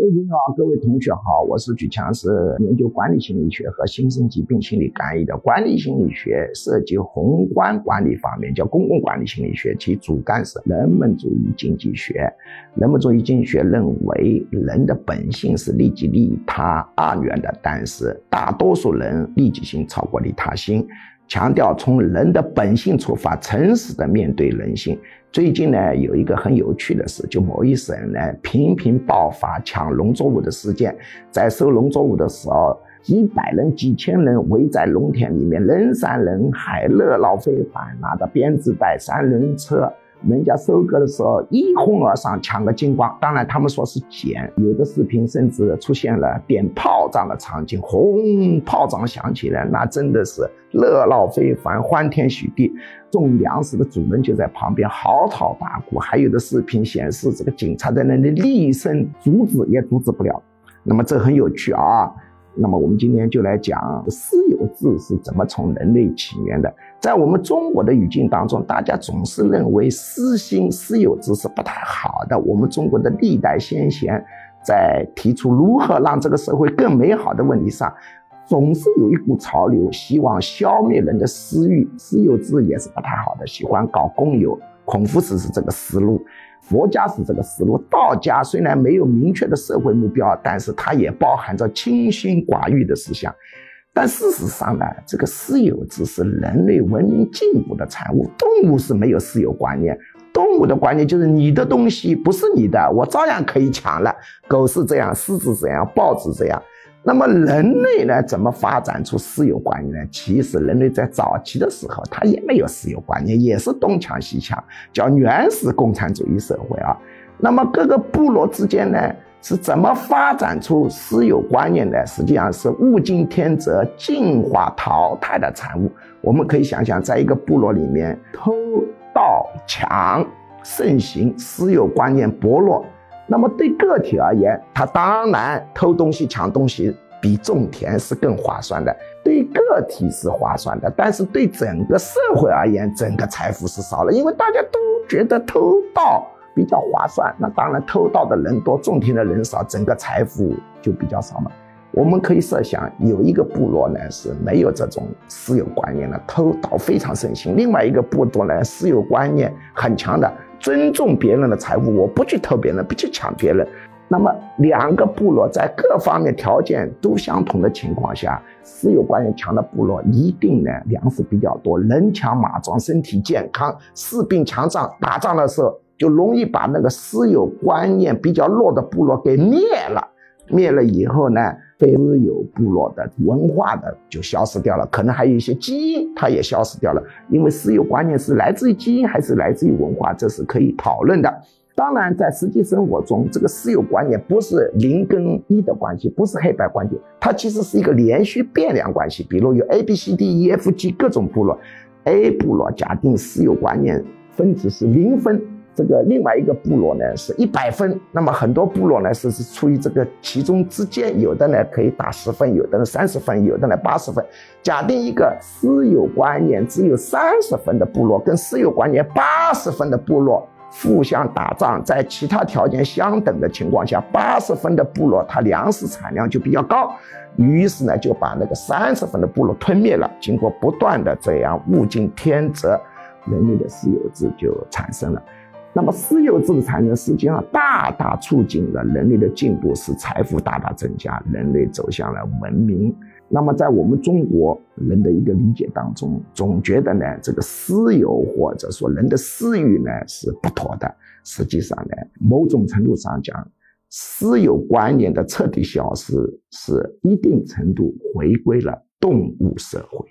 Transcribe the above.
各位朋友好，各位同学好，我是举强，是研究管理心理学和新生疾病心理干预的。管理心理学涉及宏观管理方面，叫公共管理心理学，其主干是人本主义经济学。人本主义经济学认为，人的本性是利己利他二元的，但是大多数人利己心超过利他心。强调从人的本性出发，诚实的面对人性。最近呢，有一个很有趣的事，就某一省呢频频爆发抢农作物的事件，在收农作物的时候，几百人、几千人围在农田里面，人山人海，热闹非凡，拿着编织袋、三轮车。人家收割的时候一哄而上抢个精光，当然他们说是捡，有的视频甚至出现了点炮仗的场景，轰，炮仗响起来，那真的是热闹非凡，欢天喜地。种粮食的主人就在旁边嚎啕大哭，还有的视频显示这个警察在那里厉声阻止，也阻止不了。那么这很有趣啊。那么我们今天就来讲私有制是怎么从人类起源的。在我们中国的语境当中，大家总是认为私心、私有制是不太好的。我们中国的历代先贤在提出如何让这个社会更美好的问题上，总是有一股潮流，希望消灭人的私欲。私有制也是不太好的，喜欢搞公有。孔夫子是这个思路。佛家是这个思路，道家虽然没有明确的社会目标，但是它也包含着清心寡欲的思想。但事实上呢，这个私有制是人类文明进步的产物。动物是没有私有观念，动物的观念就是你的东西不是你的，我照样可以抢了。狗是这样，狮子这样，豹子这样。那么人类呢？怎么发展出私有观念呢？其实人类在早期的时候，他也没有私有观念，也是东抢西抢，叫原始共产主义社会啊。那么各个部落之间呢，是怎么发展出私有观念的？实际上是物竞天择、进化淘汰的产物。我们可以想想，在一个部落里面，偷盗抢盛行，私有观念薄弱。那么对个体而言，他当然偷东西、抢东西比种田是更划算的，对个体是划算的。但是对整个社会而言，整个财富是少了，因为大家都觉得偷盗比较划算。那当然，偷盗的人多，种田的人少，整个财富就比较少嘛。我们可以设想，有一个部落呢是没有这种私有观念的，偷盗非常盛行；另外一个部落呢，私有观念很强的。尊重别人的财富，我不去偷别人，不去抢别人。那么，两个部落在各方面条件都相同的情况下，私有观念强的部落一定呢粮食比较多，人强马壮，身体健康，士兵强壮，打仗的时候就容易把那个私有观念比较弱的部落给灭了。灭了以后呢？非私有部落的文化的就消失掉了，可能还有一些基因，它也消失掉了。因为私有观念是来自于基因还是来自于文化，这是可以讨论的。当然，在实际生活中，这个私有观念不是零跟一的关系，不是黑白关系，它其实是一个连续变量关系。比如有 A、B、C、D、E、F、G 各种部落，A 部落假定私有观念分子是零分。这个另外一个部落呢是一百分，那么很多部落呢是是处于这个其中之间，有的呢可以打十分，有的呢三十分，有的呢八十分。假定一个私有观念只有三十分的部落跟私有观念八十分的部落互相打仗，在其他条件相等的情况下，八十分的部落它粮食产量就比较高，于是呢就把那个三十分的部落吞灭了。经过不断的这样物竞天择，人类的私有制就产生了。那么私有制的产生，实际上大大促进了人类的进步，使财富大大增加，人类走向了文明。那么在我们中国人的一个理解当中，总觉得呢，这个私有或者说人的私欲呢是不妥的。实际上呢，某种程度上讲，私有观念的彻底消失，是一定程度回归了动物社会。